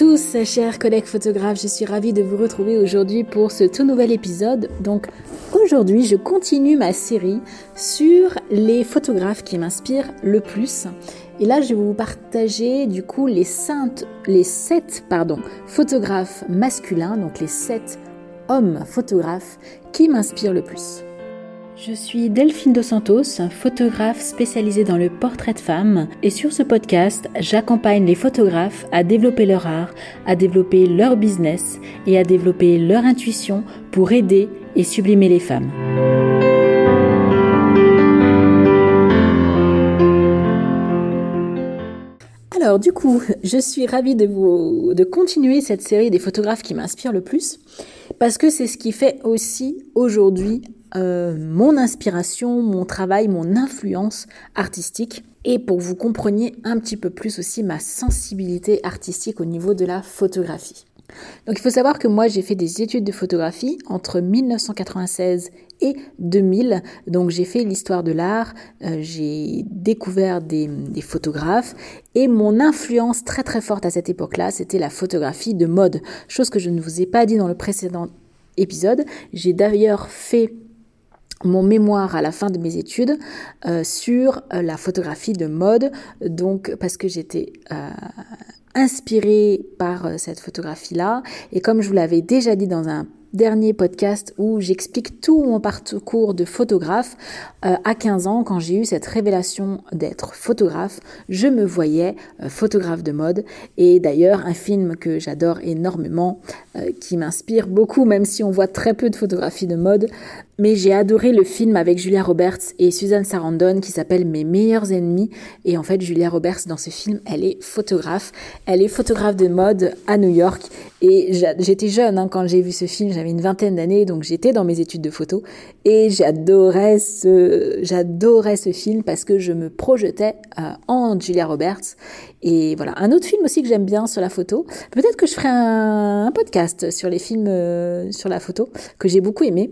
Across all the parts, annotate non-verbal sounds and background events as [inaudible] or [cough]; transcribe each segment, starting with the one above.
Tous, chers collègues photographes, je suis ravie de vous retrouver aujourd'hui pour ce tout nouvel épisode. Donc aujourd'hui, je continue ma série sur les photographes qui m'inspirent le plus. Et là, je vais vous partager du coup les, les 7 pardon, photographes masculins, donc les 7 hommes photographes qui m'inspirent le plus. Je suis Delphine Dos Santos, photographe spécialisée dans le portrait de femmes et sur ce podcast, j'accompagne les photographes à développer leur art, à développer leur business et à développer leur intuition pour aider et sublimer les femmes. Alors du coup, je suis ravie de continuer cette série des photographes qui m'inspirent le plus parce que c'est ce qui fait aussi aujourd'hui euh, mon inspiration, mon travail, mon influence artistique et pour que vous compreniez un petit peu plus aussi ma sensibilité artistique au niveau de la photographie. Donc il faut savoir que moi j'ai fait des études de photographie entre 1996 et 2000. Donc j'ai fait l'histoire de l'art, euh, j'ai découvert des, photographes et mon influence très très forte à cette époque-là, c'était la photographie de mode. Chose que je ne vous ai pas dit dans le précédent épisode. J'ai d'ailleurs fait mon mémoire à la fin de mes études euh, sur euh, la photographie de mode, donc parce que j'étais euh, inspirée par cette photographie-là, et comme je vous l'avais déjà dit dans un dernier podcast où j'explique tout mon parcours de photographe. Euh, à 15 ans, quand j'ai eu cette révélation d'être photographe, je me voyais euh, photographe de mode. Et d'ailleurs, un film que j'adore énormément, euh, qui m'inspire beaucoup, même si on voit très peu de photographies de mode. Mais j'ai adoré le film avec Julia Roberts et Suzanne Sarandon qui s'appelle Mes meilleurs ennemis. Et en fait, Julia Roberts, dans ce film, elle est photographe. Elle est photographe de mode à New York. Et j'étais jeune hein, quand j'ai vu ce film, j'avais une vingtaine d'années, donc j'étais dans mes études de photo et j'adorais ce, film parce que je me projetais euh, en Julia Roberts. Et voilà, un autre film aussi que j'aime bien sur la photo. Peut-être que je ferai un, podcast sur les films euh, sur la photo que j'ai beaucoup aimé.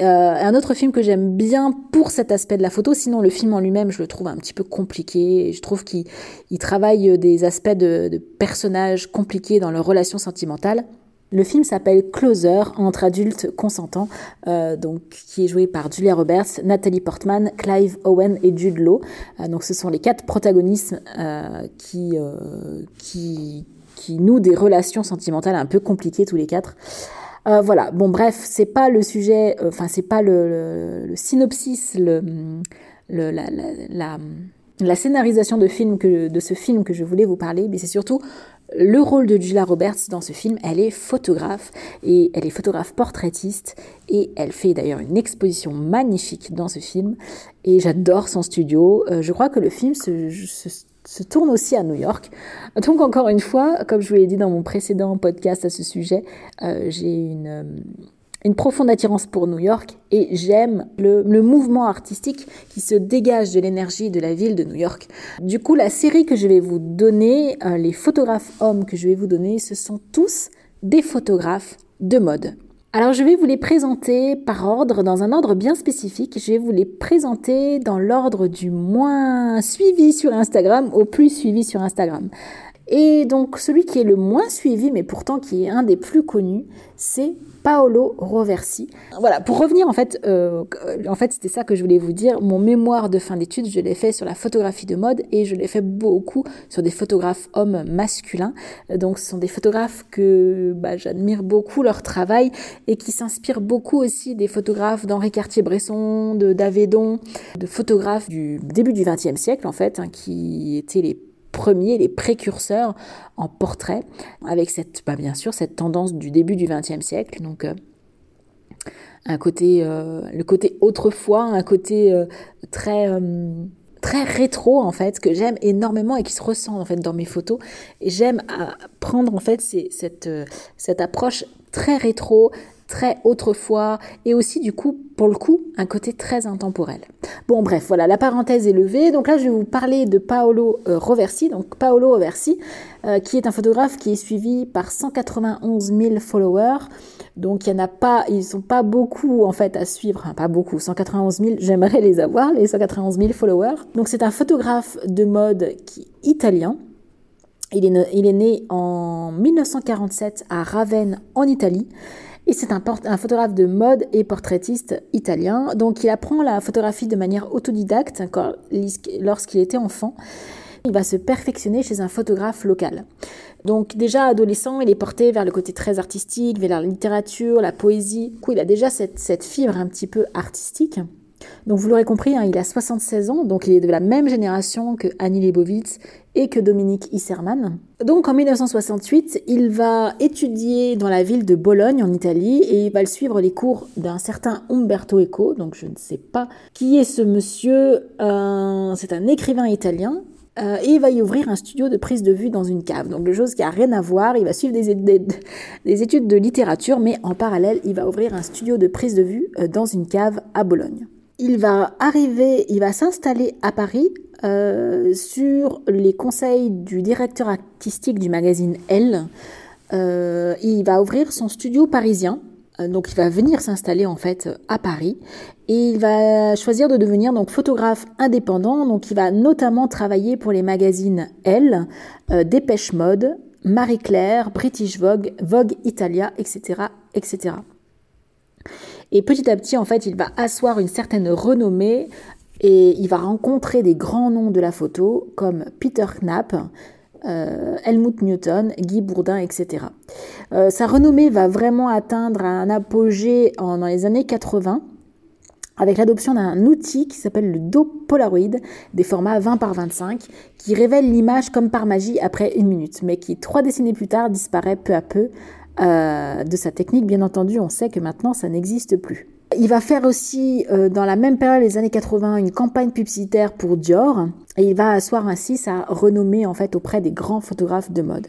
Euh, un autre film que j'aime bien pour cet aspect de la photo, sinon le film en lui-même, je le trouve un petit peu compliqué. Je trouve qu'il travaille des aspects de, de personnages compliqués dans leurs relations sentimentales. Le film s'appelle Closer, entre adultes consentants, euh, donc qui est joué par Julia Roberts, Natalie Portman, Clive Owen et Jude Law. Euh, donc ce sont les quatre protagonistes euh, qui, qui, qui nouent des relations sentimentales un peu compliquées tous les quatre. Euh, voilà. Bon, bref, c'est pas le sujet, euh, enfin, c'est pas le, synopsis, le, la, la, scénarisation de, film que, de ce film que je voulais vous parler, mais c'est surtout le rôle de Julia Roberts dans ce film. Elle est photographe et elle est photographe portraitiste et elle fait d'ailleurs une exposition magnifique dans ce film et j'adore son studio. Euh, je crois que le film se se tourne aussi à New York. Donc encore une fois, comme je vous l'ai dit dans mon précédent podcast à ce sujet, euh, j'ai une, euh, une, profonde attirance pour New York et j'aime le, le, mouvement artistique qui se dégage de l'énergie de la ville de New York. Du coup, la série que je vais vous donner, euh, les photographes hommes que je vais vous donner, ce sont tous des photographes de mode. Alors je vais vous les présenter par ordre, dans un ordre bien spécifique. Je vais vous les présenter dans l'ordre du moins suivi sur Instagram au plus suivi sur Instagram. Et donc celui qui est le moins suivi, mais pourtant qui est un des plus connus, c'est Paolo Roversi. Voilà, pour revenir en fait, euh, en fait c'était ça que je voulais vous dire. Mon mémoire de fin d'études, je l'ai fait sur la photographie de mode et je l'ai fait beaucoup sur des photographes hommes masculins. Donc ce sont des photographes que bah, j'admire beaucoup leur travail et qui s'inspirent beaucoup aussi des photographes d'Henri Cartier-Bresson, de Davédon, de photographes du début du XXe siècle en fait, hein, qui étaient les premiers, les précurseurs en portrait, avec cette, bah, bien sûr cette tendance du début du XXe siècle. Donc euh, un côté, euh, le côté autrefois, un côté euh, très très rétro en fait que j'aime énormément et qui se ressent en fait dans mes photos et j'aime prendre en fait cette cette approche très rétro très autrefois et aussi du coup pour le coup un côté très intemporel. Bon bref, voilà, la parenthèse est levée. Donc là je vais vous parler de Paolo euh, Roversi. Donc Paolo Roversi euh, qui est un photographe qui est suivi par 191 000 followers. Donc il y en a pas, ils sont pas beaucoup en fait à suivre, pas beaucoup, 191 000, j'aimerais les avoir, les 191 000 followers. Donc c'est un photographe de mode qui italien Il est, il est né en 1947 à Ravenne en Italie et c'est un, photographe de mode et portraitiste italien. Donc il apprend la photographie de manière autodidacte lorsqu'il était enfant. Il va se perfectionner chez un photographe local. Donc déjà adolescent, il est porté vers le côté très artistique, vers la littérature, la poésie. Du coup, il a déjà cette fibre un petit peu artistique. Donc vous l'aurez compris, hein, il a 76 ans, donc il est de la même génération que Annie Leibovitz et que Dominique Isserman. Donc en 1968, il va étudier dans la ville de Bologne en Italie et il va suivre les cours d'un certain Umberto Eco. Donc je ne sais pas qui est ce monsieur, euh, c'est un écrivain italien. Euh, et il va y ouvrir un studio de prise de vue dans une cave. Donc, de chose qui a rien à voir. Il va suivre des, des, études de littérature, mais en parallèle, il va ouvrir un studio de prise de vue euh, dans une cave à Bologne il va arriver, il va s'installer à Paris euh, sur les conseils du directeur artistique du magazine Elle. Euh, il va ouvrir son studio parisien. Euh, donc il va venir s'installer en fait à Paris et il va choisir de devenir donc photographe indépendant. Donc il va notamment travailler pour les magazines Elle, Dépêche Mode, Marie Claire, British Vogue, Vogue Italia, etc., etc. Et petit à petit, en fait, il va asseoir une certaine renommée et il va rencontrer des grands noms de la photo comme Peter Knapp, euh, Helmut Newton, Guy Bourdin, etc. Euh, sa renommée va vraiment atteindre un apogée en, dans les années 80 avec l'adoption d'un outil qui s'appelle le dos Polaroid, des formats 20 par 25, qui révèle l'image comme par magie après une minute, mais qui trois décennies plus tard disparaît peu à peu euh, de sa technique. Bien entendu, on sait que maintenant, ça n'existe plus. Il va faire aussi, euh, dans la même période, les années 80, une campagne publicitaire pour Dior, et il va asseoir ainsi sa renommée en fait auprès des grands photographes de mode.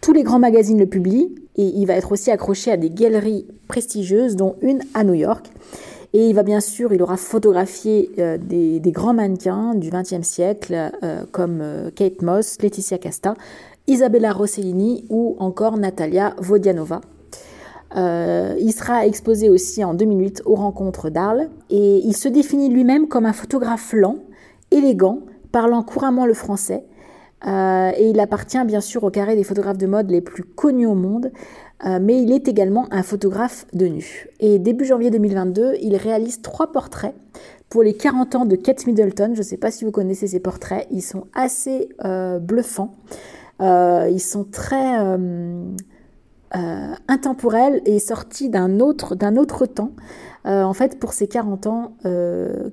Tous les grands magazines le publient, et il va être aussi accroché à des galeries prestigieuses, dont une à New York. Et il va bien sûr, il aura photographié euh, des, grands mannequins du XXe siècle, comme Kate Moss, Laetitia Casta, Isabella Rossellini ou encore Natalia Vodianova. Euh, il sera exposé aussi en 2008 aux rencontres d'Arles et il se définit lui-même comme un photographe lent, élégant, parlant couramment le français. Euh, et il appartient bien sûr au carré des photographes de mode les plus connus au monde, euh, mais il est également un photographe de nu. Et début janvier 2022, il réalise trois portraits pour les 40 ans de Kate Middleton. Je ne sais pas si vous connaissez ces portraits, ils sont assez bluffants. Euh, ils sont très euh, euh, intemporels et sortis d'un autre, d'un autre temps. en fait, pour ses 40 ans,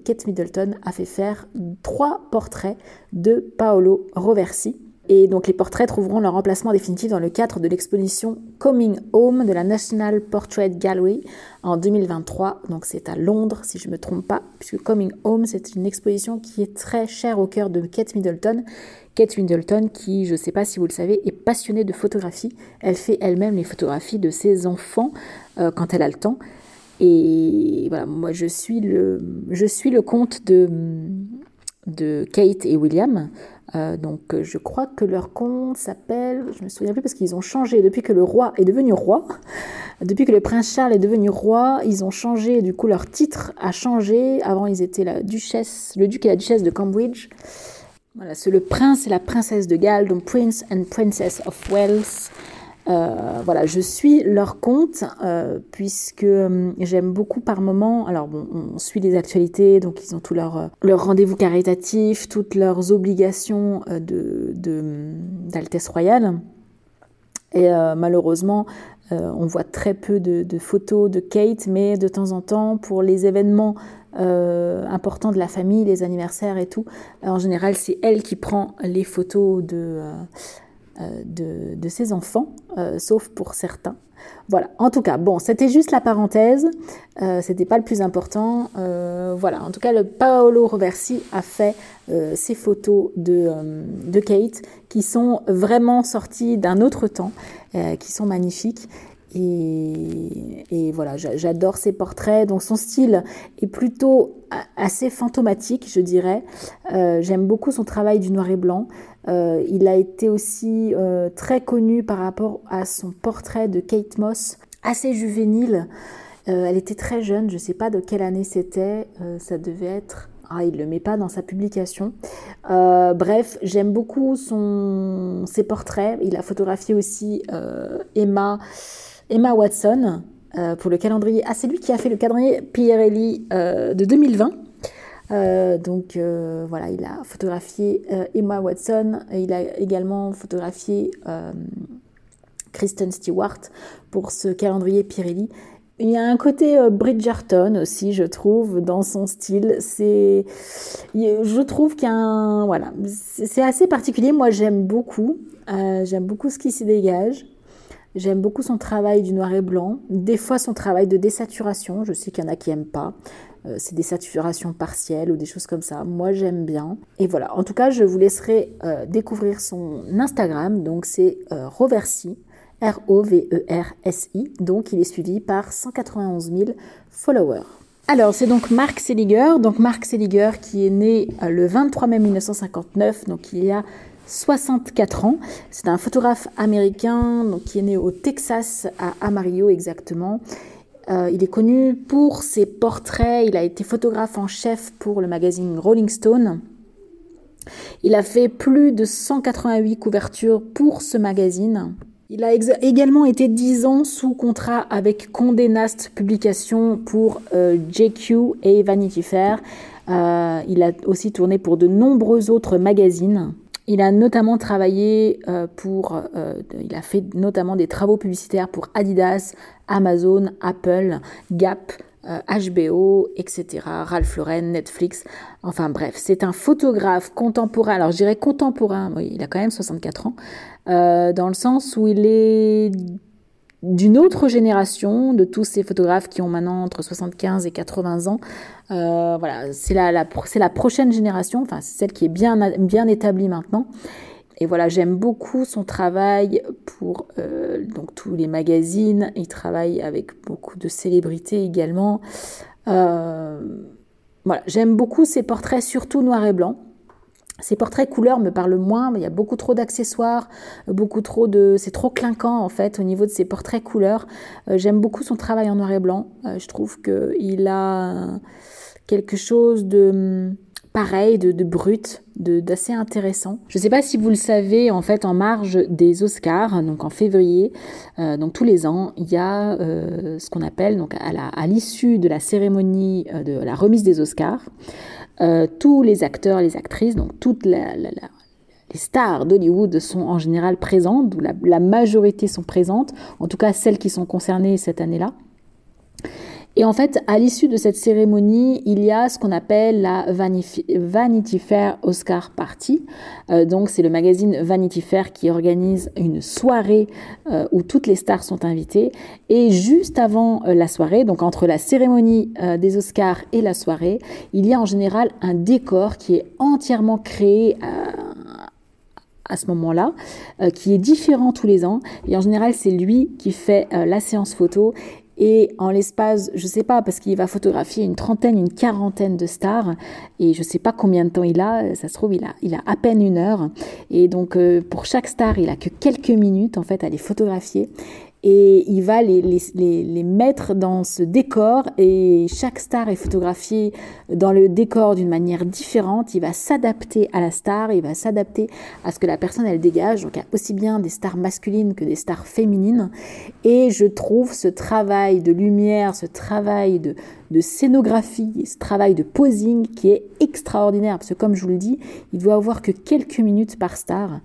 Kate Middleton a fait faire trois portraits de Paolo Roversi. Et donc les portraits trouveront leur emplacement définitif dans le cadre de l'exposition Coming Home de la National Portrait Gallery en 2023. Donc c'est à Londres, si je ne me trompe pas, puisque Coming Home, c'est une exposition qui est très chère au cœur de Kate Middleton. Kate Middleton, qui, je ne sais pas si vous le savez, est passionnée de photographie. Elle fait elle-même les photographies de ses enfants euh, quand elle a le temps. Et voilà, moi je suis le, je suis le de, de Kate et William. Euh, donc euh, je crois que leur compte s'appelle, je me souviens plus parce qu'ils ont changé depuis que le roi est devenu roi, [laughs] depuis que le prince Charles est devenu roi, ils ont changé, du coup leur titre a changé. Avant ils étaient la duchesse, le duc et la duchesse de Cambridge. Voilà, c'est le prince et la princesse de Galles, donc Prince and Princess of Wales. Euh, voilà, je suis leur compte euh, puisque euh, j'aime beaucoup par moment. Alors bon, on suit les actualités, donc ils ont tous leurs leur rendez-vous caritatifs, toutes leurs obligations de d'Altesse royale. Et malheureusement, on voit très peu de, de, photos de Kate, mais de temps en temps, pour les événements importants de la famille, les anniversaires et tout, en général, c'est elle qui prend les photos de euh, de, ses enfants, euh, sauf pour certains. Voilà, en tout cas, bon, c'était juste la parenthèse, euh, c'était pas le plus important. voilà, en tout cas, le Paolo Roversi a fait ces photos de, de, Kate qui sont vraiment sorties d'un autre temps, qui sont magnifiques. Et, voilà, j'adore ses portraits. Donc son style est plutôt assez fantomatique, je dirais. J'aime beaucoup son travail du noir et blanc. Euh, il a été aussi euh, très connu par rapport à son portrait de Kate Moss, assez juvénile. Euh, elle était très jeune, je ne sais pas de quelle année c'était, ça devait être Ah, il le met pas dans sa publication. Euh, bref, j'aime beaucoup son, ses portraits. Il a photographié aussi euh, Emma, Emma Watson pour le calendrier. Ah, c'est lui qui a fait le calendrier Pirelli de 2020. donc voilà, il a photographié Emma Watson. Et il a également photographié Kristen Stewart pour ce calendrier Pirelli. Il y a un côté euh, Bridgerton aussi, je trouve, dans son style. C'est, je trouve qu'un, voilà, c'est assez particulier. Moi, j'aime beaucoup. Euh, j'aime beaucoup ce qui s'y dégage. J'aime beaucoup son travail du noir et blanc. Des fois, son travail de désaturation. Je sais qu'il y en a qui aiment pas. Euh, c'est des saturations partielles ou des choses comme ça. Moi, j'aime bien. Et voilà. En tout cas, je vous laisserai découvrir son Instagram. Donc, c'est Roversi R-O-V-E-R-S-I. Donc il est suivi par 191 000 followers. Alors, c'est donc Marc Seliger. Donc, Marc Seliger qui est né euh, le 23 mai 1959, donc il y a 64 ans. C'est un photographe américain qui est né au Texas, à Amarillo exactement. Euh, il est connu pour ses portraits. Il a été photographe en chef pour le magazine Rolling Stone. Il a fait plus de 188 couvertures pour ce magazine. Il a également été 10 ans sous contrat avec Condé Nast Publications pour euh, JQ et Vanity Fair. Euh, il a aussi tourné pour de nombreux autres magazines. Il a notamment travaillé euh, pour, il a fait notamment des travaux publicitaires pour Adidas, Amazon, Apple, Gap, HBO, etc., Ralph Lauren, Netflix, enfin bref, c'est un photographe contemporain, alors je dirais contemporain, il a quand même 64 ans, euh, dans le sens où il est d'une autre génération de tous ces photographes qui ont maintenant entre 75 et 80 ans. Euh, voilà, c'est la, la, prochaine génération, enfin c'est celle qui est bien, bien établie maintenant. Et voilà, j'aime beaucoup son travail pour euh, donc tous les magazines. Il travaille avec beaucoup de célébrités également. Euh, voilà, j'aime beaucoup ses portraits, surtout noir et blanc. Ses portraits couleurs me parlent moins, il y a beaucoup trop d'accessoires, beaucoup trop de, c'est trop clinquant en fait au niveau de ses portraits couleurs. Euh, j'aime beaucoup son travail en noir et blanc. je trouve que il a quelque chose de pareil, de, brut, d'assez intéressant. Je ne sais pas si vous le savez, en fait, en marge des Oscars, donc en février, euh, tous les ans, il y a euh, ce qu'on appelle, à l'issue de la cérémonie euh, de la remise des Oscars, tous les acteurs, les actrices, donc toutes les stars d'Hollywood sont en général présentes, ou la majorité sont présentes, en tout cas celles qui sont concernées cette année-là. Et en fait, à l'issue de cette cérémonie, il y a ce qu'on appelle la Vanity Fair Oscar Party. Euh, donc, c'est le magazine Vanity Fair qui organise une soirée euh, où toutes les stars sont invitées. Et juste avant euh, la soirée, donc entre la cérémonie des Oscars et la soirée, il y a en général un décor qui est entièrement créé à ce moment-là, qui est différent tous les ans. Et en général, c'est lui qui fait la séance photo et en l'espace, je sais pas, parce qu'il va photographier une trentaine, une quarantaine de stars, et je sais pas combien de temps il a, ça se trouve, il a, il a à peine une heure. Et donc, euh, pour chaque star, il a que quelques minutes, en fait, à les photographier et il va les, les, les, mettre dans ce décor et chaque star est photographiée dans le décor d'une manière différente. Il va s'adapter à la star, il va s'adapter à ce que la personne elle dégage. Donc il y a aussi bien des stars masculines que des stars féminines. Et je trouve ce travail de lumière, ce travail de, de scénographie, ce travail de posing qui est extraordinaire. Parce que comme je vous le dis, il doit avoir que quelques minutes par star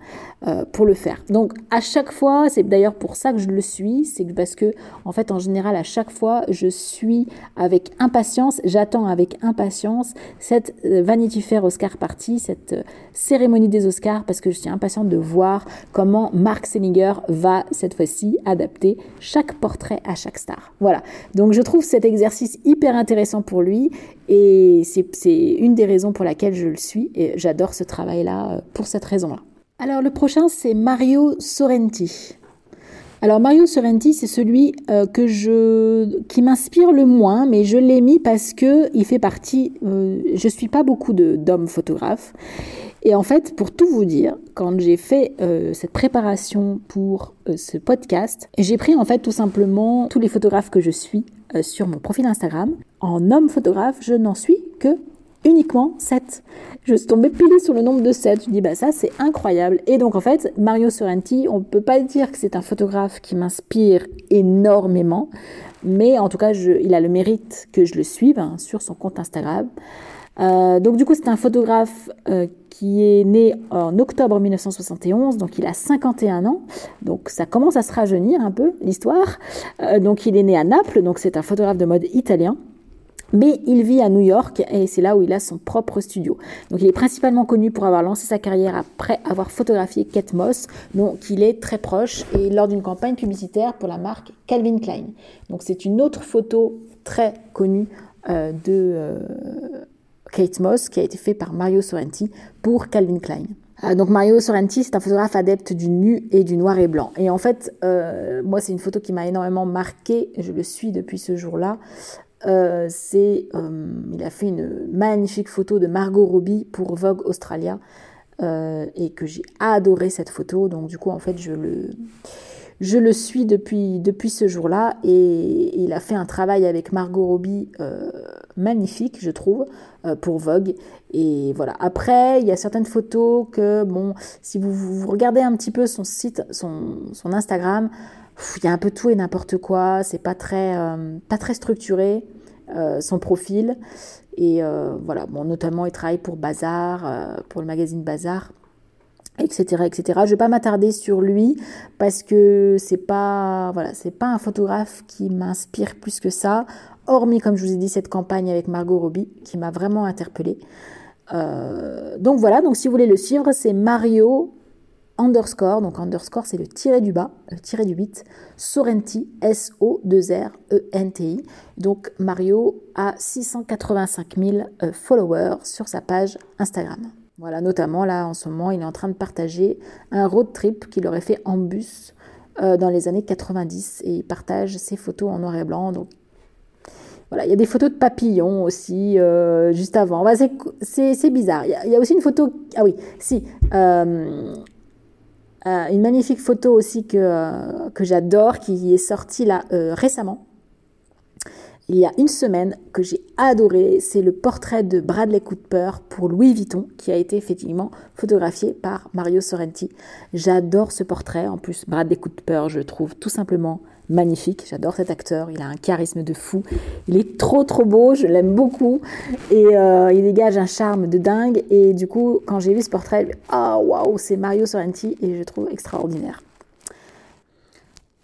euh, pour le faire. Donc à chaque fois, c'est d'ailleurs pour ça que je le suis, c'est parce que en fait en général à chaque fois je suis avec impatience, j'attends avec impatience cette euh, Vanity Fair Oscar Party, cette euh, cérémonie des Oscars parce que je suis impatiente de voir comment Mark Selinger va cette fois-ci adapter chaque portrait à chaque star. Voilà. Donc je trouve cet exercice hyper intéressant pour lui et c'est une des raisons pour laquelle je le suis et j'adore ce travail-là euh, pour cette raison-là. Alors le prochain c'est Mario Sorrenti. Alors Mario Sorrenti, c'est celui euh, que je qui m'inspire le moins, mais je l'ai mis parce que il fait partie. Euh, je suis pas beaucoup d'hommes photographes, et en fait, pour tout vous dire, quand j'ai fait cette préparation pour ce podcast, j'ai pris en fait tout simplement tous les photographes que je suis euh, sur mon profil Instagram. En homme photographe, je n'en suis que uniquement 7. Je suis tombée pile sur le nombre de 7. Je dis, bah ça, c'est incroyable. Et donc, en fait, Mario Sorrenti, on ne peut pas dire que c'est un photographe qui m'inspire énormément, mais en tout cas, il a le mérite que je le suive hein, sur son compte Instagram. Euh, donc du coup, c'est un photographe euh, qui est né en octobre 1971, donc il a 51 ans, donc ça commence à se rajeunir un peu l'histoire. Euh, donc il est né à Naples, donc c'est un photographe de mode italien. Mais il vit à New York et c'est là où il a son propre studio. Donc il est principalement connu pour avoir lancé sa carrière après avoir photographié Kate Moss, dont il est très proche, et lors d'une campagne publicitaire pour la marque Calvin Klein. Donc c'est une autre photo très connue de, Kate Moss, qui a été fait par Mario Sorrenti pour Calvin Klein. Euh, donc Mario Sorrenti, c'est un photographe adepte du nu et du noir et blanc. Et en fait, euh, moi, c'est une photo qui m'a énormément marqué. Je le suis depuis ce jour-là. Euh, c'est, il a fait une magnifique photo de Margot Robbie pour Vogue Australia et que j'ai adoré cette photo. Donc du coup, en fait, je le je le suis depuis, ce jour-là et il a fait un travail avec Margot Robbie euh, magnifique, je trouve, euh, pour Vogue. Et voilà. Après, il y a certaines photos que, bon, si vous, regardez un petit peu son site, son, son Instagram, il y a un peu tout et n'importe quoi. C'est pas très, euh, pas très structuré, son profil. Et voilà, bon, notamment, il travaille pour Bazar, pour le magazine Bazar etc etc je vais pas m'attarder sur lui parce que c'est pas voilà c'est pas un photographe qui m'inspire plus que ça hormis comme je vous ai dit cette campagne avec Margot Robbie qui m'a vraiment interpellée. Euh, donc voilà donc si vous voulez le suivre c'est Mario underscore donc underscore c'est le tiré du bas le tiré du 8 Sorrenti S O 2 R E N T I. Donc Mario a 685 000 euh, followers sur sa page Instagram voilà, notamment là en ce moment, il est en train de partager un road trip qu'il aurait fait en bus euh, dans les années 90 et il partage ses photos en noir et blanc. Voilà, il y a des photos de papillons aussi euh, juste avant. c'est bizarre. Il y, a, aussi une photo. Ah oui, si. Euh, une magnifique photo aussi que, que j'adore qui est sortie là récemment il y a une semaine que j'ai adoré. C'est le portrait de Bradley Cooper pour Louis Vuitton qui a été effectivement photographié par Mario Sorrenti. J'adore ce portrait. En plus, Bradley Cooper, je trouve tout simplement magnifique. J'adore cet acteur. Il a un charisme de fou. Il est trop trop beau. Je l'aime beaucoup et euh, il dégage un charme de dingue. Et du coup, quand j'ai vu ce portrait, ah waouh, c'est Mario Sorrenti et je trouve extraordinaire.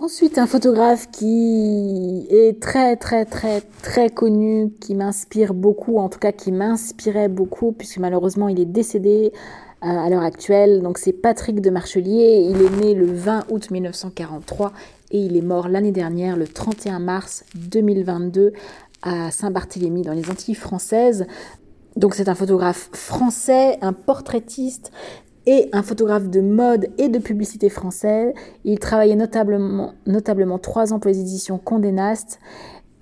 Ensuite, un photographe qui est très très très très connu, qui m'inspire beaucoup, en tout cas qui m'inspirait beaucoup, puisque malheureusement il est décédé euh, à l'heure actuelle. Donc c'est Patrick de Marchelier. Il est né le 20 août 1943 et il est mort l'année dernière, le 31 mars 2022, à Saint-Barthélemy, dans les Antilles françaises. Donc c'est un photographe français, un portraitiste et un photographe de mode et de publicité française. Il travaillait notablement, notablement trois ans pour les éditions Condé Nast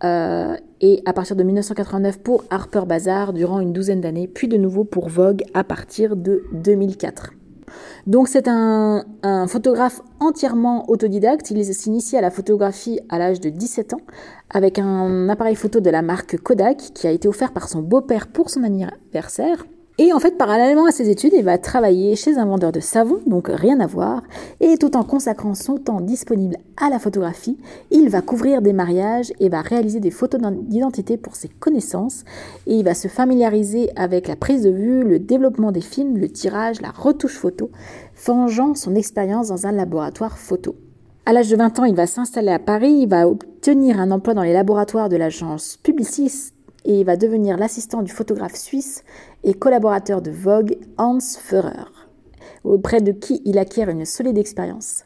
euh, et à partir de 1989 pour Harper Bazaar durant une douzaine d'années, puis de nouveau pour Vogue à partir de 2004. Donc c'est un, un, photographe entièrement autodidacte. Il s'initie à la photographie à l'âge de 17 ans avec un appareil photo de la marque Kodak qui a été offert par son beau-père pour son anniversaire. Et en fait, parallèlement à ses études, il va travailler chez un vendeur de savon, donc rien à voir, et tout en consacrant son temps disponible à la photographie, il va couvrir des mariages et va réaliser des photos d'identité pour ses connaissances, et il va se familiariser avec la prise de vue, le développement des films, le tirage, la retouche photo, forgeant son expérience dans un laboratoire photo. À l'âge de 20 ans, il va s'installer à Paris, il va obtenir un emploi dans les laboratoires de l'agence Publicis et il va devenir l'assistant du photographe suisse et collaborateur de Vogue Hans Führer, auprès de qui il acquiert une solide expérience.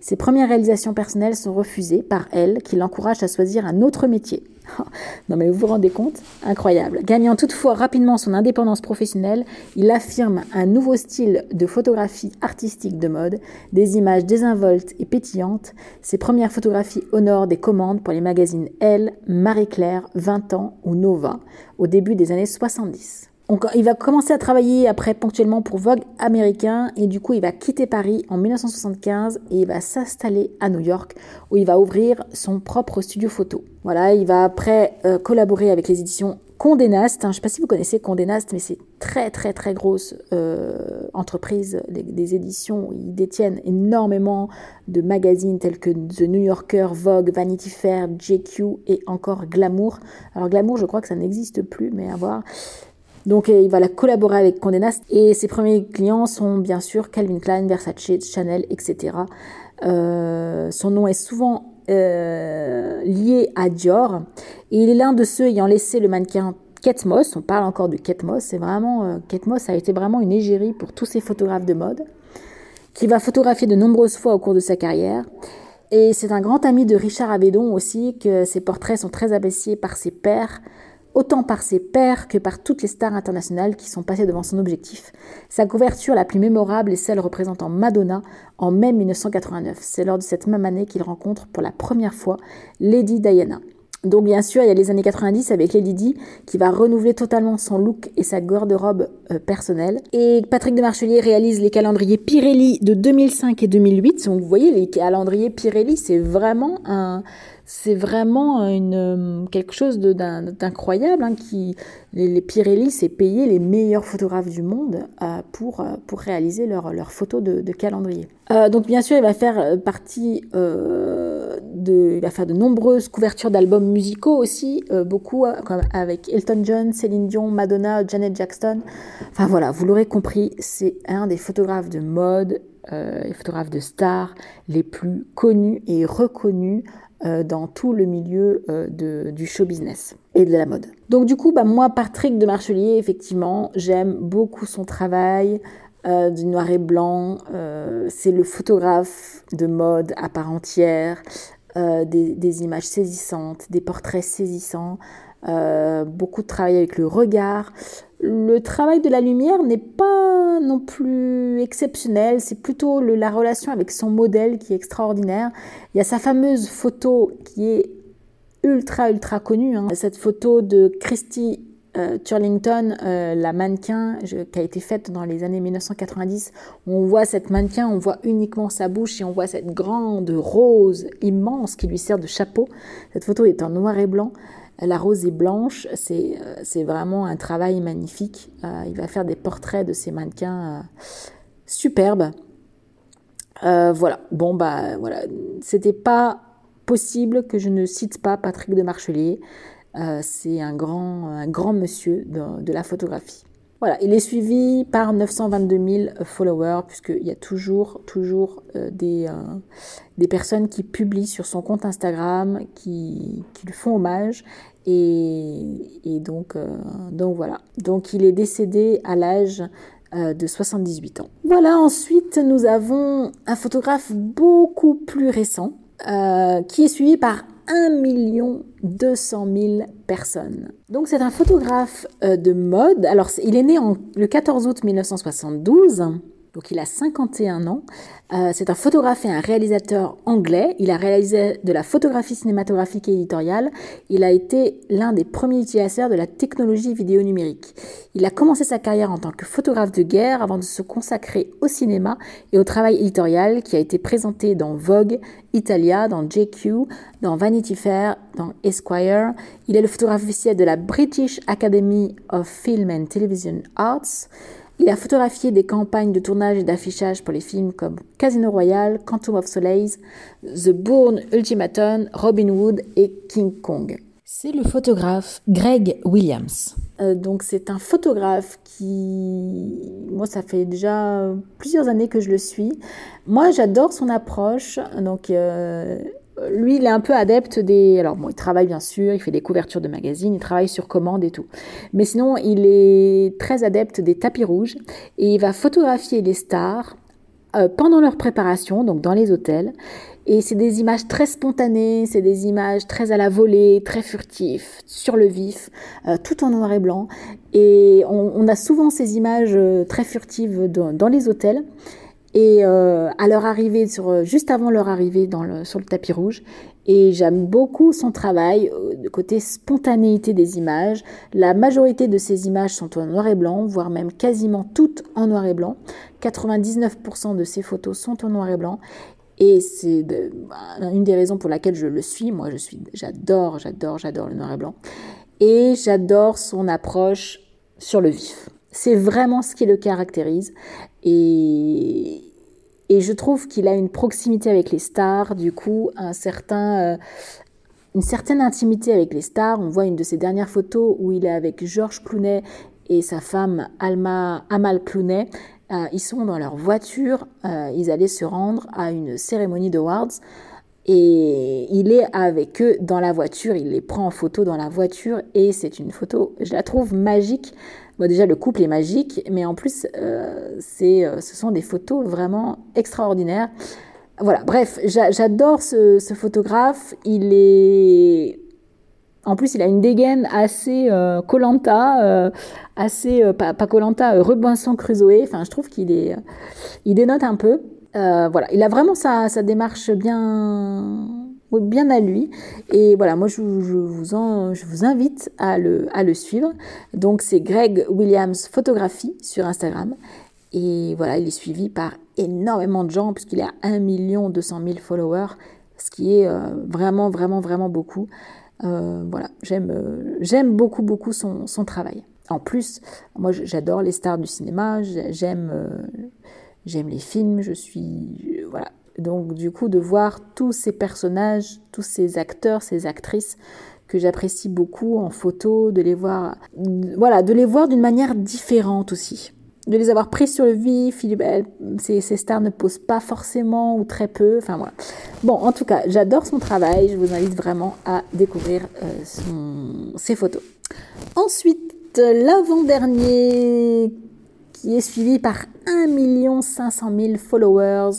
Ses premières réalisations personnelles sont refusées par elle, qui l'encourage à choisir un autre métier. [laughs] non mais vous vous rendez compte? Incroyable. Gagnant toutefois rapidement son indépendance professionnelle, il affirme un nouveau style de photographie artistique de mode, des images désinvoltes et pétillantes. Ses premières photographies honorent des commandes pour les magazines Elle, Marie-Claire, 20 ans ou Nova, au début des années 70 il va commencer à travailler après ponctuellement pour Vogue américain et du coup il va quitter Paris en 1975 et il va s'installer à New York où il va ouvrir son propre studio photo. Voilà, il va après euh, collaborer avec les éditions Condé Nast, hein, je ne sais pas si vous connaissez Condé Nast, mais c'est très très très grosse euh, entreprise des, éditions. Ils détiennent énormément de magazines tels que The New Yorker, Vogue, Vanity Fair, JQ et encore Glamour. Alors Glamour, je crois que ça n'existe plus, mais à voir. Donc il va la collaborer avec Condé Nast et ses premiers clients sont bien sûr Calvin Klein, Versace, Chanel, etc. Euh, son nom est souvent euh, lié à Dior. Et il est l'un de ceux ayant laissé le mannequin Kate Moss. On parle encore de Kate Moss. C'est vraiment, euh, Kate Moss a été vraiment une égérie pour tous ces photographes de mode, qui va photographier de nombreuses fois au cours de sa carrière. Et c'est un grand ami de Richard Avedon aussi, que ses portraits sont très appréciés par ses pairs autant par ses pairs que par toutes les stars internationales qui sont passées devant son objectif. Sa couverture la plus mémorable est celle représentant Madonna en mai 1989. C'est lors de cette même année qu'il rencontre pour la première fois Lady Diana. Donc bien sûr, il y a les années 90 avec Lady Di qui va renouveler totalement son look et sa garde-robe euh, personnelle. Et Patrick de Marchelier réalise les calendriers Pirelli de 2005 et 2008. Donc vous voyez, les calendriers Pirelli, c'est vraiment un c'est vraiment une, euh, quelque chose d'incroyable. Hein, qui, les, Pirelli, c'est payer les meilleurs photographes du monde euh, pour, euh, pour réaliser leurs leur photos de, calendrier. donc bien sûr, il va faire partie de, il va faire de nombreuses couvertures d'albums musicaux aussi, beaucoup comme avec Elton John, Céline Dion, Madonna, Janet Jackson. Enfin voilà, vous l'aurez compris, c'est un des photographes de mode, les photographes de stars les plus connus et reconnus dans tout le milieu euh, de, du show business et de la mode. Donc du coup, bah, moi, Patrick de Marchelier, effectivement, j'aime beaucoup son travail euh, du noir et blanc. c'est le photographe de mode à part entière, des, images saisissantes, des portraits saisissants, beaucoup de travail avec le regard. Le travail de la lumière n'est pas non plus exceptionnel, c'est plutôt la relation avec son modèle qui est extraordinaire. Il y a sa fameuse photo qui est ultra ultra connue, hein. cette photo de Christy euh, Turlington, euh, la mannequin qui a été faite dans les années 1990. On voit cette mannequin, on voit uniquement sa bouche et on voit cette grande rose immense qui lui sert de chapeau. Cette photo est en noir et blanc. La rose est blanche, c'est euh, vraiment un travail magnifique. Euh, il va faire des portraits de ces mannequins euh, superbes. voilà, bon bah voilà, c'était pas possible que je ne cite pas Patrick de Marchelier. c'est un grand, un grand monsieur de la photographie. Voilà, il est suivi par 922 000 followers, puisqu'il y a toujours, toujours euh, des, euh, des personnes qui publient sur son compte Instagram, qui, qui lui font hommage. Et, et donc, euh, donc voilà. Donc il est décédé à l'âge de 78 ans. Voilà, ensuite nous avons un photographe beaucoup plus récent, qui est suivi par 1 200 000 personnes. Donc c'est un photographe euh, de mode. Alors il est né le 14 août 1972 donc il a 51 ans. Euh, c'est un photographe et un réalisateur anglais. Il a réalisé de la photographie cinématographique et éditoriale. Il a été l'un des premiers utilisateurs de la technologie vidéo numérique. Il a commencé sa carrière en tant que photographe de guerre avant de se consacrer au cinéma et au travail éditorial qui a été présenté dans Vogue, Italia, dans JQ, dans Vanity Fair, dans Esquire. Il est le photographe officiel de la British Academy of Film and Television Arts. Il a photographié des campagnes de tournage et d'affichage pour les films comme Casino Royale, Quantum of Solace, The Bourne Ultimatum, Robin Hood et King Kong. C'est le photographe Greg Williams. Euh, donc c'est un photographe qui, moi ça fait déjà plusieurs années que je le suis. Moi j'adore son approche. Donc euh, lui, il est un peu adepte des. Alors, bon, il travaille bien sûr, il fait des couvertures de magazines, il travaille sur commande et tout. Mais sinon, il est très adepte des tapis rouges et il va photographier les stars euh, pendant leur préparation, donc dans les hôtels. Et c'est des images très spontanées, c'est des images très à la volée, très furtives, sur le vif, euh, tout en noir et blanc. Et on, a souvent ces images euh, très furtives dans les hôtels. Et euh, à leur arrivée, euh, juste avant leur arrivée sur le tapis rouge, et j'aime beaucoup son travail, euh, de côté spontanéité des images. La majorité de ces images sont en noir et blanc, voire même quasiment toutes en noir et blanc. 99% de ces photos sont en noir et blanc. Et c'est une des raisons pour laquelle je le suis. Moi, je suis, j'adore, j'adore, j'adore le noir et blanc. et j'adore son approche sur le vif. C'est vraiment ce qui le caractérise et, et je trouve qu'il a une proximité avec les stars, du coup, un certain, euh, une certaine intimité avec les stars. On voit une de ses dernières photos où il est avec George Clooney et sa femme Alma Amal Clooney. Euh, ils sont dans leur voiture, euh, ils allaient se rendre à une cérémonie d'awards et il est avec eux dans la voiture, il les prend en photo dans la voiture et c'est une photo, je la trouve magique Déjà, le couple est magique, mais en plus, euh, c'est, euh, ce sont des photos vraiment extraordinaires. Voilà, bref, j'adore ce, photographe. Il est. En plus, il a une dégaine assez Colanta, euh, assez. pas Colanta, Robinson Crusoe. Enfin, je trouve qu'il est. il dénote un peu. voilà, il a vraiment sa, sa démarche bien bien à lui. Et voilà, moi je, vous, en, je vous invite à le, à le suivre. Donc c'est Greg Williams Photographie sur Instagram. Et voilà, il est suivi par énormément de gens puisqu'il a 1 200 000 followers, ce qui est euh, vraiment, vraiment, vraiment beaucoup. Euh, voilà, j'aime, euh, beaucoup, beaucoup son, son, travail. En plus, moi j'adore les stars du cinéma, j'aime, j'aime les films, je suis, voilà, donc du coup de voir tous ces personnages, tous ces acteurs, ces actrices que j'apprécie beaucoup en photo, de les voir, voilà, de les voir d'une manière différente aussi. De les avoir pris sur le vif, ces, ces stars ne posent pas forcément ou très peu, enfin voilà. Bon, en tout cas, j'adore son travail, je vous invite vraiment à découvrir euh, ses photos. Ensuite, l'avant-dernier qui est suivi par 1 500 000 followers,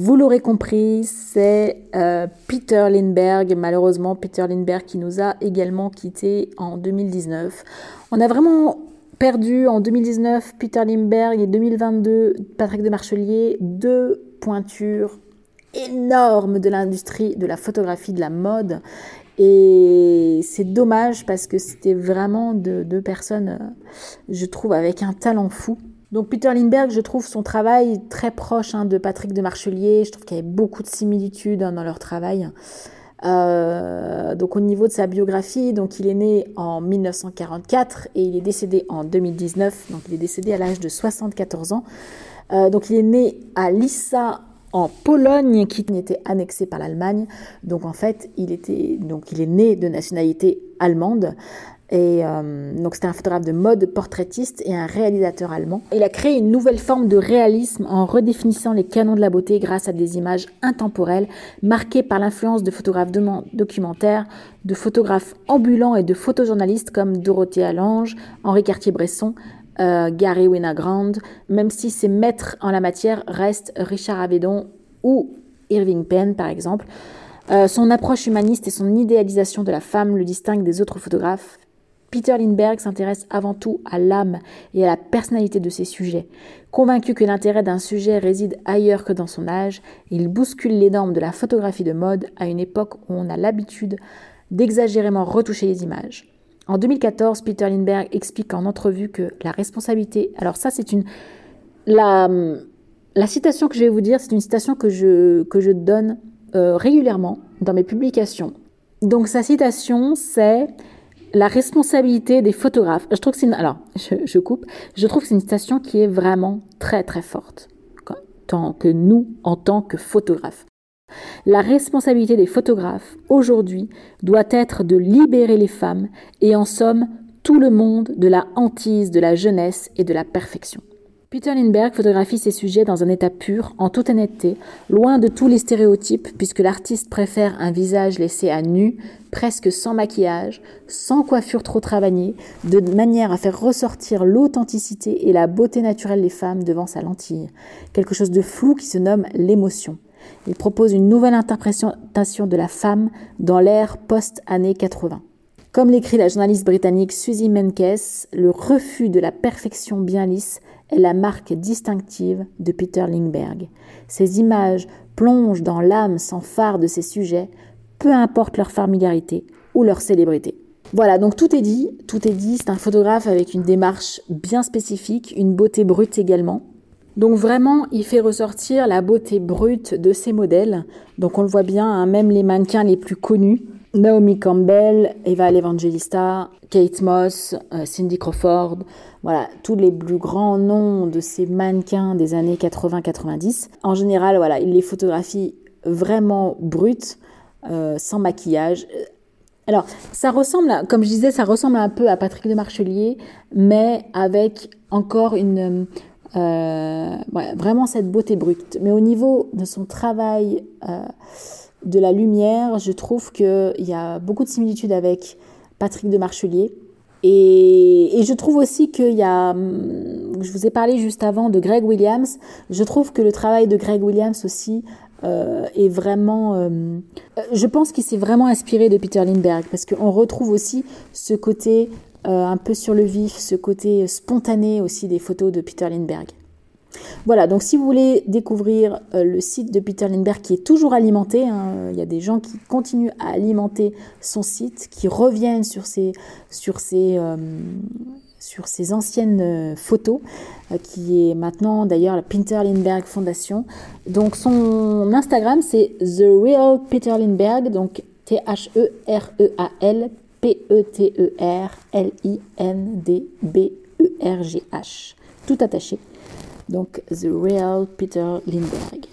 vous l'aurez compris, c'est euh, Peter Lindbergh, malheureusement Peter Lindbergh qui nous a également quittés en 2019. On a vraiment perdu en 2019 Peter Lindbergh et 2022 Patrick de Marchelier, deux pointures énormes de l'industrie de la photographie, de la mode. Et c'est dommage parce que c'était vraiment deux personnes, euh, je trouve, avec un talent fou. Donc Peter Lindbergh, je trouve son travail très proche hein, de Patrick de Marchelier. Je trouve qu'il y avait beaucoup de similitudes hein, dans leur travail. Euh, donc au niveau de sa biographie, donc il est né en 1944 et il est décédé en 2019. Donc il est décédé à l'âge de 74 ans. Euh, donc il est né à Lissa en Pologne qui était annexée par l'Allemagne. Donc en fait, il était donc il est né de nationalité allemande. Et euh, donc c'était un photographe de mode portraitiste et un réalisateur allemand. Il a créé une nouvelle forme de réalisme en redéfinissant les canons de la beauté grâce à des images intemporelles marquées par l'influence de photographes documentaires, de photographes ambulants et de photojournalistes comme Dorothée Allange, Henri Cartier-Bresson, euh, Gary Winogrand, même si ses maîtres en la matière restent Richard Avedon ou Irving Penn par exemple. Euh, son approche humaniste et son idéalisation de la femme le distinguent des autres photographes Peter Lindbergh s'intéresse avant tout à l'âme et à la personnalité de ses sujets. Convaincu que l'intérêt d'un sujet réside ailleurs que dans son âge, il bouscule les normes de la photographie de mode à une époque où on a l'habitude d'exagérément retoucher les images. En 2014, Peter Lindbergh explique en entrevue que la responsabilité. Alors, ça, c'est une. La, citation que je vais vous dire, c'est une citation que je, que je donne euh, régulièrement dans mes publications. Donc, sa citation, c'est la responsabilité des photographes. Je trouve que c'est une, alors, je, coupe. Je trouve que c'est une citation qui est vraiment très très forte. Tant que nous, en tant que photographes. La responsabilité des photographes aujourd'hui doit être de libérer les femmes et en somme tout le monde de la hantise de la jeunesse et de la perfection. Peter Lindbergh photographie ses sujets dans un état pur, en toute honnêteté, loin de tous les stéréotypes, puisque l'artiste préfère un visage laissé à nu, presque sans maquillage, sans coiffure trop travaillée, de manière à faire ressortir l'authenticité et la beauté naturelle des femmes devant sa lentille, quelque chose de flou qui se nomme l'émotion. Il propose une nouvelle interprétation de la femme dans l'ère post-année 80. Comme l'écrit la journaliste britannique Suzy Menkes, le refus de la perfection bien lisse est la marque distinctive de Peter Lindbergh. Ces images plongent dans l'âme sans phare de ses sujets, peu importe leur familiarité ou leur célébrité. Voilà, donc tout est dit, tout est dit, c'est un photographe avec une démarche bien spécifique, une beauté brute également. Donc vraiment, il fait ressortir la beauté brute de ses modèles. Donc on le voit bien, hein, même les mannequins les plus connus Naomi Campbell, Eva Evangelista, Kate Moss, euh, Cindy Crawford, voilà, tous les plus grands noms de ces mannequins des années 80-90. En général, voilà, il les photographie vraiment brutes, euh, sans maquillage. Alors, ça ressemble, comme je disais, ça ressemble un peu à Patrick de Marchelier, mais avec encore une, euh, vraiment cette beauté brute. Mais au niveau de son travail de la lumière, je trouve qu'il y a beaucoup de similitudes avec Patrick de Marchelier. Et, je trouve aussi qu'il y a, hum, je vous ai parlé juste avant de Greg Williams, je trouve que le travail de Greg Williams aussi euh, est vraiment, euh, je pense qu'il s'est vraiment inspiré de Peter Lindbergh parce qu'on retrouve aussi ce côté euh, un peu sur le vif, ce côté spontané aussi des photos de Peter Lindbergh. Voilà, donc si vous voulez découvrir euh, le site de Peter Lindbergh qui est toujours alimenté, hein, il y a des gens qui continuent à alimenter son site, qui reviennent sur ces, sur ces, euh, anciennes euh, photos, qui est maintenant d'ailleurs la Peter Lindbergh Foundation. Donc son Instagram c'est The Real Peter Lindbergh, donc T-H-E-R-E-A-L P-E-T-E-R-L-I-N-D-B-E-R-G-H. Tout attaché donc The Real Peter Lindbergh.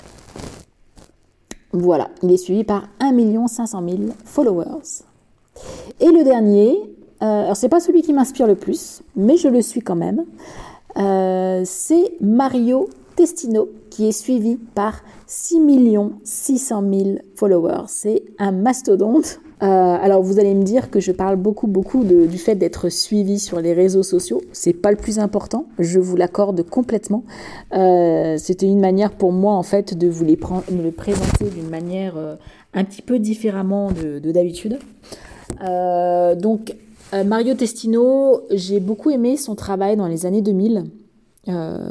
Voilà, il est suivi par 1 500 000 followers. Et le dernier, euh, alors c'est pas celui qui m'inspire le plus, mais je le suis quand même, euh, c'est Mario Testino, qui est suivi par 6 600 000 followers. C'est un mastodonte euh, alors vous allez me dire que je parle beaucoup beaucoup du fait d'être suivi sur les réseaux sociaux. C'est pas le plus important, je vous l'accorde complètement. Euh, c'était une manière pour moi en fait de vous les présenter d'une manière euh, un petit peu différemment de d'habitude. donc Mario Testino, j'ai beaucoup aimé son travail dans les années 2000.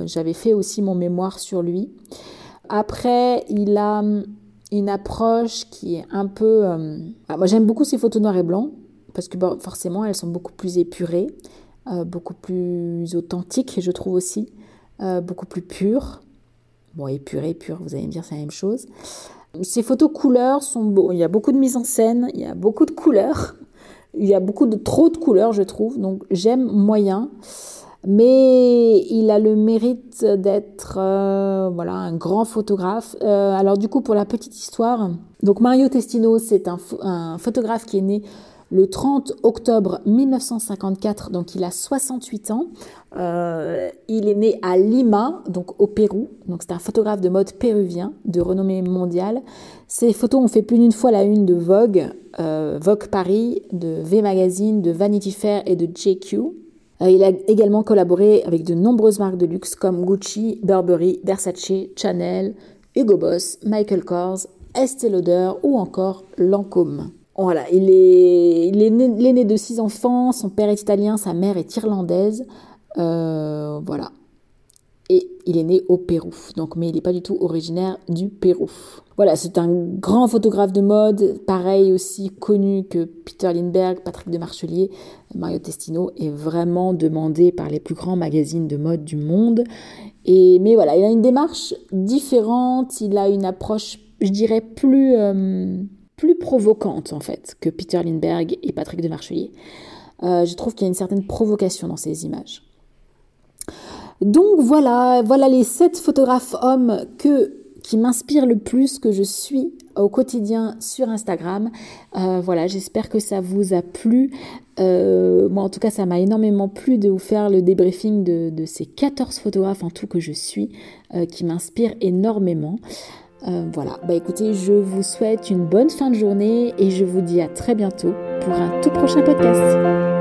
J'avais fait aussi mon mémoire sur lui. Après, il a une approche qui est un peu... Euh, ah, moi j'aime beaucoup ces photos noir et blanc, parce que forcément elles sont beaucoup plus épurées, euh, beaucoup plus authentiques, je trouve aussi, euh, beaucoup plus pures. Bon, épurées, pures, vous allez me dire c'est la même chose. Ces photos couleurs sont beaux, il y a beaucoup de mise en scène, il y a beaucoup de couleurs, il y a beaucoup de trop de couleurs je trouve, donc j'aime moyen mais il a le mérite d'être euh, voilà un grand photographe. Euh, alors du coup pour la petite histoire, donc Mario Testino c'est un, photographe qui est né le 30 octobre 1954, donc il a 68 ans. Euh, il est né à Lima, donc au Pérou. Donc c'est un photographe de mode péruvien de renommée mondiale. Ses photos ont fait plus d'une fois la une de Vogue, Vogue Paris, de V Magazine, de Vanity Fair et de JQ. Euh, il a également collaboré avec de nombreuses marques de luxe comme Gucci, Burberry, Versace, Chanel, Hugo Boss, Michael Kors, Estée Lauder ou encore Lancôme. Voilà, il est, l'aîné de six enfants, son père est italien, sa mère est irlandaise. Euh, voilà. Et il est né au Pérou, donc, mais il n'est pas du tout originaire du Pérou. Voilà, c'est un grand photographe de mode, pareil aussi connu que Peter Lindbergh, Patrick de Marchelier, Mario Testino, est vraiment demandé par les plus grands magazines de mode du monde. Et, mais voilà, il a une démarche différente, il a une approche, je dirais, plus, euh, plus provocante en fait que Peter Lindbergh et Patrick de Marchelier. Euh, je trouve qu'il y a une certaine provocation dans ces images. Donc voilà, voilà les sept photographes hommes qui m'inspire le plus, que je suis au quotidien sur Instagram. Euh, voilà, j'espère que ça vous a plu. Euh, moi, en tout cas, ça m'a énormément plu de vous faire le débriefing de, ces 14 photographes en tout que je suis, euh, qui m'inspirent énormément. voilà, bah écoutez, je vous souhaite une bonne fin de journée et je vous dis à très bientôt pour un tout prochain podcast.